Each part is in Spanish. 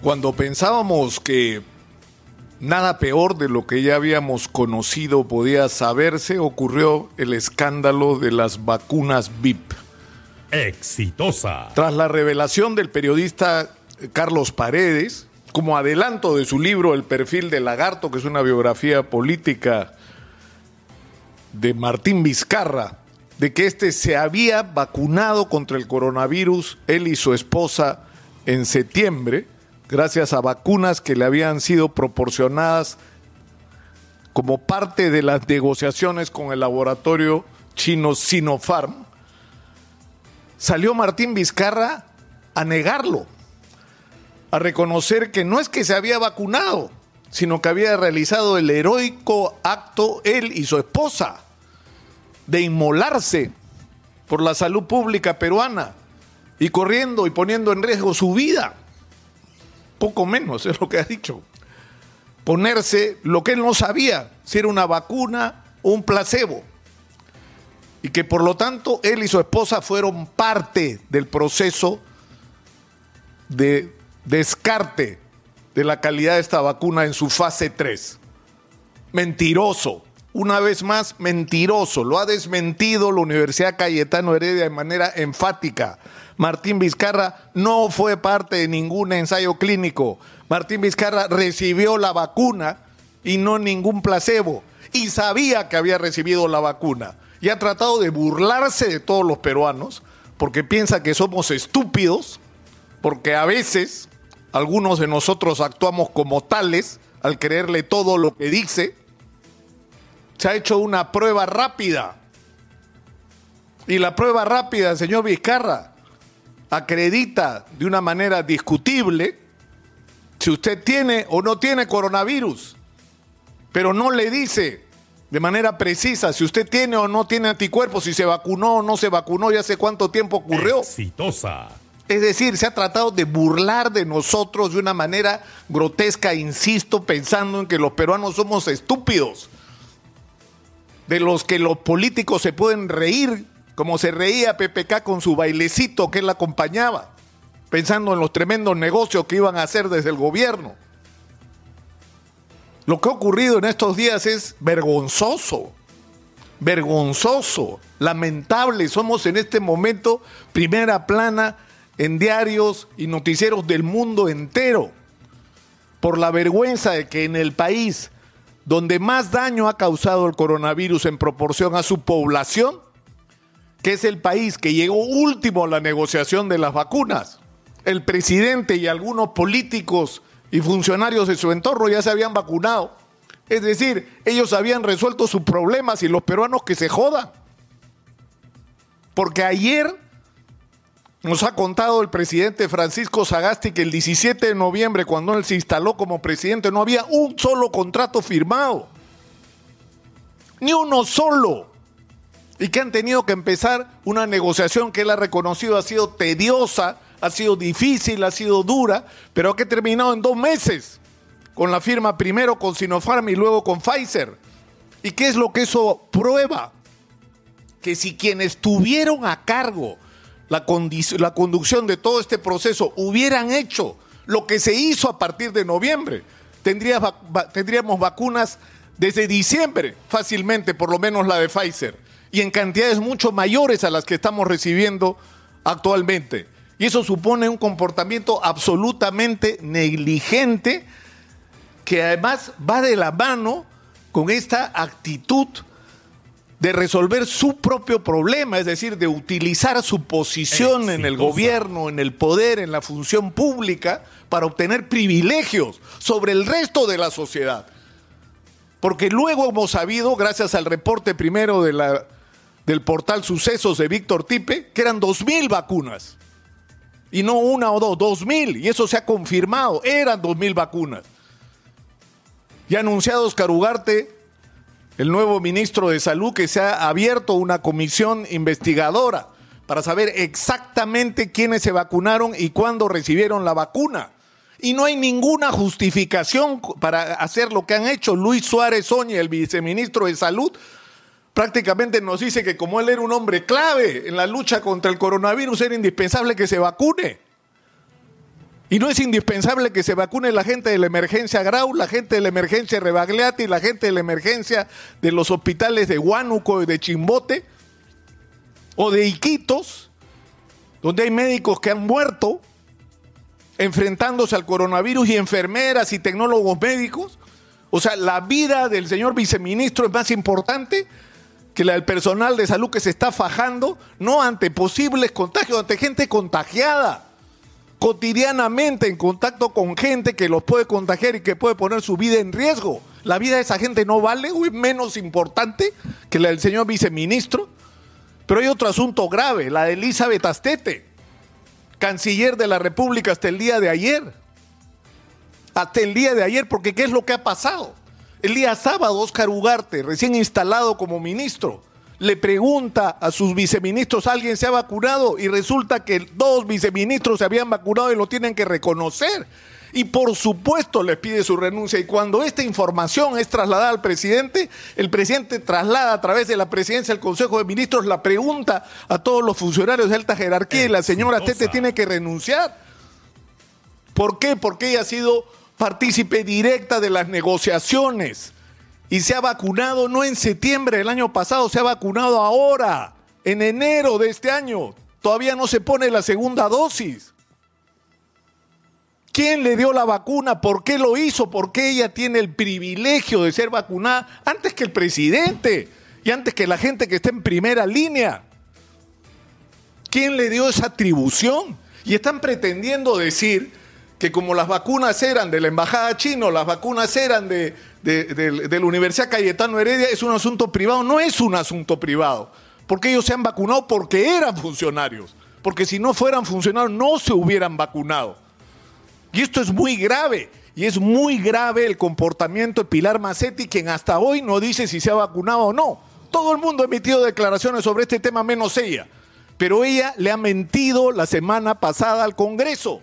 Cuando pensábamos que nada peor de lo que ya habíamos conocido podía saberse, ocurrió el escándalo de las vacunas VIP. Exitosa. Tras la revelación del periodista Carlos Paredes, como adelanto de su libro El perfil del lagarto, que es una biografía política de Martín Vizcarra, de que éste se había vacunado contra el coronavirus, él y su esposa, en septiembre, gracias a vacunas que le habían sido proporcionadas como parte de las negociaciones con el laboratorio chino Sinopharm, salió Martín Vizcarra a negarlo, a reconocer que no es que se había vacunado, sino que había realizado el heroico acto él y su esposa de inmolarse por la salud pública peruana y corriendo y poniendo en riesgo su vida poco menos es lo que ha dicho. Ponerse lo que él no sabía, si era una vacuna o un placebo. Y que por lo tanto él y su esposa fueron parte del proceso de descarte de la calidad de esta vacuna en su fase 3. Mentiroso. Una vez más, mentiroso. Lo ha desmentido la Universidad Cayetano Heredia de manera enfática. Martín Vizcarra no fue parte de ningún ensayo clínico. Martín Vizcarra recibió la vacuna y no ningún placebo. Y sabía que había recibido la vacuna. Y ha tratado de burlarse de todos los peruanos porque piensa que somos estúpidos, porque a veces algunos de nosotros actuamos como tales al creerle todo lo que dice. Se ha hecho una prueba rápida. Y la prueba rápida, señor Vizcarra, acredita de una manera discutible si usted tiene o no tiene coronavirus, pero no le dice de manera precisa si usted tiene o no tiene anticuerpos, si se vacunó o no se vacunó y hace cuánto tiempo ocurrió. Exitosa. Es decir, se ha tratado de burlar de nosotros de una manera grotesca, insisto, pensando en que los peruanos somos estúpidos, de los que los políticos se pueden reír como se reía PPK con su bailecito que él acompañaba, pensando en los tremendos negocios que iban a hacer desde el gobierno. Lo que ha ocurrido en estos días es vergonzoso, vergonzoso, lamentable. Somos en este momento primera plana en diarios y noticieros del mundo entero por la vergüenza de que en el país donde más daño ha causado el coronavirus en proporción a su población, que es el país que llegó último a la negociación de las vacunas. El presidente y algunos políticos y funcionarios de su entorno ya se habían vacunado. Es decir, ellos habían resuelto sus problemas y los peruanos que se jodan. Porque ayer nos ha contado el presidente Francisco Sagasti que el 17 de noviembre, cuando él se instaló como presidente, no había un solo contrato firmado. Ni uno solo y que han tenido que empezar una negociación que él ha reconocido ha sido tediosa, ha sido difícil, ha sido dura, pero que ha terminado en dos meses, con la firma primero con Sinopharm y luego con Pfizer. ¿Y qué es lo que eso prueba? Que si quienes tuvieron a cargo la, conducción de todo este proceso hubieran hecho lo que se hizo a partir de noviembre, tendríamos vacunas desde diciembre, fácilmente, por lo menos la de Pfizer y en cantidades mucho mayores a las que estamos recibiendo actualmente. Y eso supone un comportamiento absolutamente negligente que además va de la mano con esta actitud de resolver su propio problema, es decir, de utilizar su posición en el gobierno, en el poder, en la función pública, para obtener privilegios sobre el resto de la sociedad. Porque luego hemos sabido, gracias al reporte primero de la del portal Sucesos de Víctor Tipe, que eran dos mil vacunas. Y no una o dos, dos mil. Y eso se ha confirmado, eran dos mil vacunas. Y ha anunciado Oscar Ugarte, el nuevo ministro de Salud, que se ha abierto una comisión investigadora para saber exactamente quiénes se vacunaron y cuándo recibieron la vacuna. Y no hay ninguna justificación para hacer lo que han hecho Luis Suárez Oña, el viceministro de Salud, prácticamente nos dice que como él era un hombre clave en la lucha contra el coronavirus, era indispensable que se vacune. Y no es indispensable que se vacune la gente de la emergencia Grau, la gente de la emergencia Rebagliati, la gente de la emergencia de los hospitales de Huánuco y de Chimbote o de Iquitos, donde hay médicos que han muerto enfrentándose al coronavirus y enfermeras y tecnólogos médicos. O sea, la vida del señor viceministro es más importante que la del personal de salud que se está fajando, no ante posibles contagios, ante gente contagiada cotidianamente en contacto con gente que los puede contagiar y que puede poner su vida en riesgo. La vida de esa gente no vale o es menos importante que la del señor viceministro. Pero hay otro asunto grave, la de Elizabeth Astete, canciller de la República hasta el día de ayer. Hasta el día de ayer, porque ¿qué es lo que ha pasado? El día sábado, Oscar Ugarte, recién instalado como ministro, le pregunta a sus viceministros, ¿alguien se ha vacunado? Y resulta que dos viceministros se habían vacunado y lo tienen que reconocer. Y por supuesto les pide su renuncia. Y cuando esta información es trasladada al presidente, el presidente traslada a través de la presidencia del Consejo de Ministros la pregunta a todos los funcionarios de alta jerarquía y la señora Tete tiene que renunciar. ¿Por qué? Porque ella ha sido partícipe directa de las negociaciones y se ha vacunado no en septiembre del año pasado, se ha vacunado ahora, en enero de este año. Todavía no se pone la segunda dosis. ¿Quién le dio la vacuna? ¿Por qué lo hizo? ¿Por qué ella tiene el privilegio de ser vacunada antes que el presidente y antes que la gente que está en primera línea? ¿Quién le dio esa atribución? Y están pretendiendo decir que como las vacunas eran de la embajada china, las vacunas eran de, de, la Universidad Cayetano Heredia, es un asunto privado. No es un asunto privado, porque ellos se han vacunado porque eran funcionarios, porque si no fueran funcionarios no se hubieran vacunado. Y esto es muy grave. Y es muy grave el comportamiento de Pilar Macetti, quien hasta hoy no dice si se ha vacunado o no. Todo el mundo ha emitido declaraciones sobre este tema, menos ella. Pero ella le ha mentido la semana pasada al Congreso.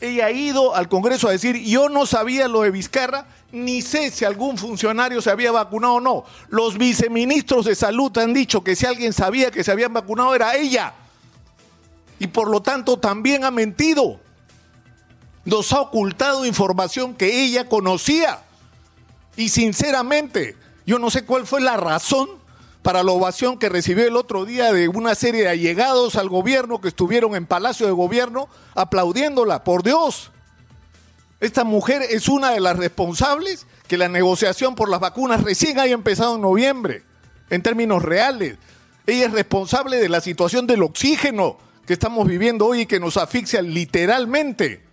Ella ha ido al Congreso a decir, yo no sabía lo de Vizcarra, ni sé si algún funcionario se había vacunado o no. Los viceministros de salud han dicho que si alguien sabía que se habían vacunado era ella. Y por lo tanto también ha mentido. Nos ha ocultado información que ella conocía. Y sinceramente, yo no sé cuál fue la razón para la ovación que recibió el otro día de una serie de allegados al gobierno que estuvieron en Palacio de Gobierno aplaudiéndola. Por Dios, esta mujer es una de las responsables que la negociación por las vacunas recién haya empezado en noviembre, en términos reales. Ella es responsable de la situación del oxígeno que estamos viviendo hoy y que nos asfixia literalmente.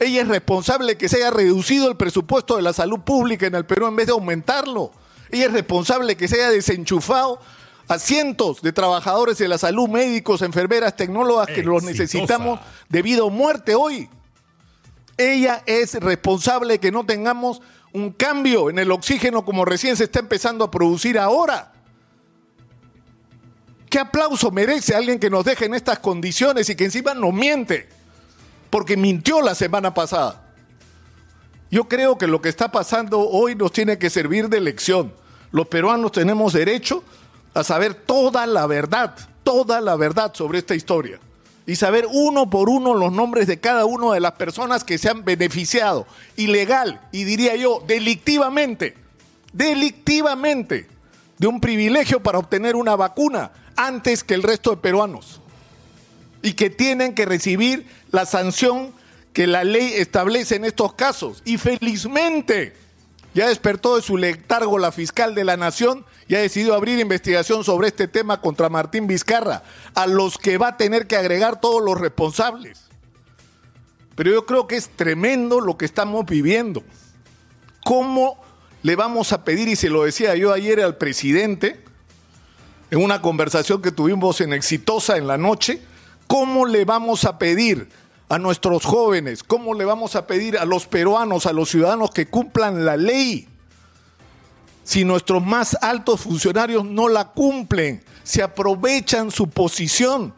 Ella es responsable de que se haya reducido el presupuesto de la salud pública en el Perú en vez de aumentarlo. Ella es responsable que se haya desenchufado a cientos de trabajadores de la salud, médicos, enfermeras, tecnólogas que los necesitamos debido a muerte hoy. Ella es responsable de que no tengamos un cambio en el oxígeno como recién se está empezando a producir ahora. ¿Qué aplauso merece alguien que nos deje en estas condiciones y que encima nos miente? Porque mintió la semana pasada. Yo creo que lo que está pasando hoy nos tiene que servir de lección los peruanos tenemos derecho a saber toda la verdad, toda la verdad sobre esta historia. Y saber uno por uno los nombres de cada una de las personas que se han beneficiado, ilegal y diría yo, delictivamente, delictivamente, de un privilegio para obtener una vacuna antes que el resto de peruanos. Y que tienen que recibir la sanción que la ley establece en estos casos. Y felizmente, ya despertó de su letargo la fiscal de la Nación y ha decidido abrir investigación sobre este tema contra Martín Vizcarra, a los que va a tener que agregar todos los responsables. Pero yo creo que es tremendo lo que estamos viviendo. ¿Cómo le vamos a pedir, y se lo decía yo ayer al presidente, en una conversación que tuvimos en Exitosa en la noche, cómo le vamos a pedir a nuestros jóvenes? ¿Cómo le vamos a pedir a los peruanos, a los ciudadanos que cumplan la ley? Si nuestros más altos funcionarios no la cumplen, se aprovechan su posición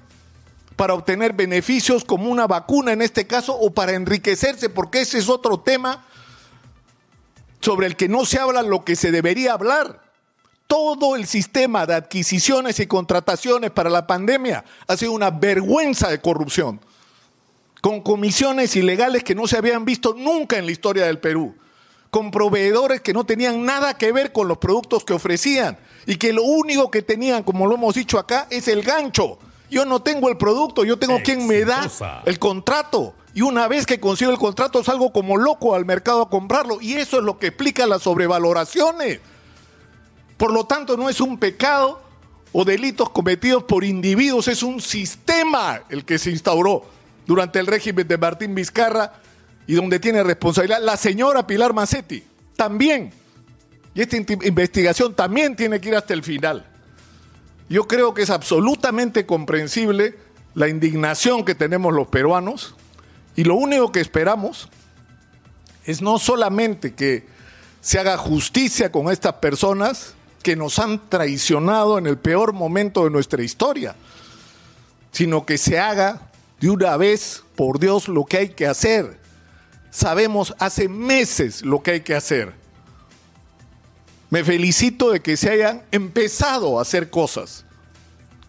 para obtener beneficios como una vacuna en este caso o para enriquecerse, porque ese es otro tema sobre el que no se habla lo que se debería hablar. Todo el sistema de adquisiciones y contrataciones para la pandemia ha sido una vergüenza de corrupción con comisiones ilegales que no se habían visto nunca en la historia del Perú, con proveedores que no tenían nada que ver con los productos que ofrecían y que lo único que tenían, como lo hemos dicho acá, es el gancho. Yo no tengo el producto, yo tengo quien me da Exitosa. el contrato. Y una vez que consigo el contrato salgo como loco al mercado a comprarlo. Y eso es lo que explica las sobrevaloraciones. Por lo tanto, no es un pecado o delitos cometidos por individuos, es un sistema el que se instauró durante el régimen de Martín Vizcarra y donde tiene responsabilidad la señora Pilar Macetti. También. Y esta investigación también tiene que ir hasta el final. Yo creo que es absolutamente comprensible la indignación que tenemos los peruanos y lo único que esperamos es no solamente que se haga justicia con estas personas que nos han traicionado en el peor momento de nuestra historia, sino que se haga de una vez, por Dios, lo que hay que hacer. Sabemos hace meses lo que hay que hacer. Me felicito de que se hayan empezado a hacer cosas,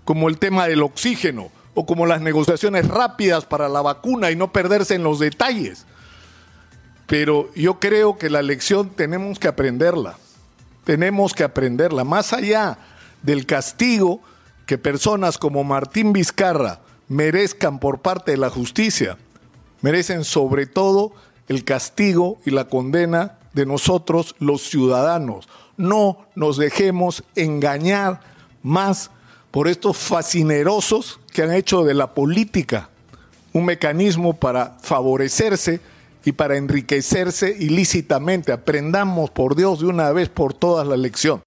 como el tema del oxígeno o como las negociaciones rápidas para la vacuna y no perderse en los detalles. Pero yo creo que la lección tenemos que aprenderla. Tenemos que aprenderla. Más allá del castigo que personas como Martín Vizcarra merezcan por parte de la justicia, merecen sobre todo el castigo y la condena de nosotros los ciudadanos. No nos dejemos engañar más por estos fascinerosos que han hecho de la política un mecanismo para favorecerse y para enriquecerse ilícitamente. Aprendamos por Dios de una vez por todas la lección.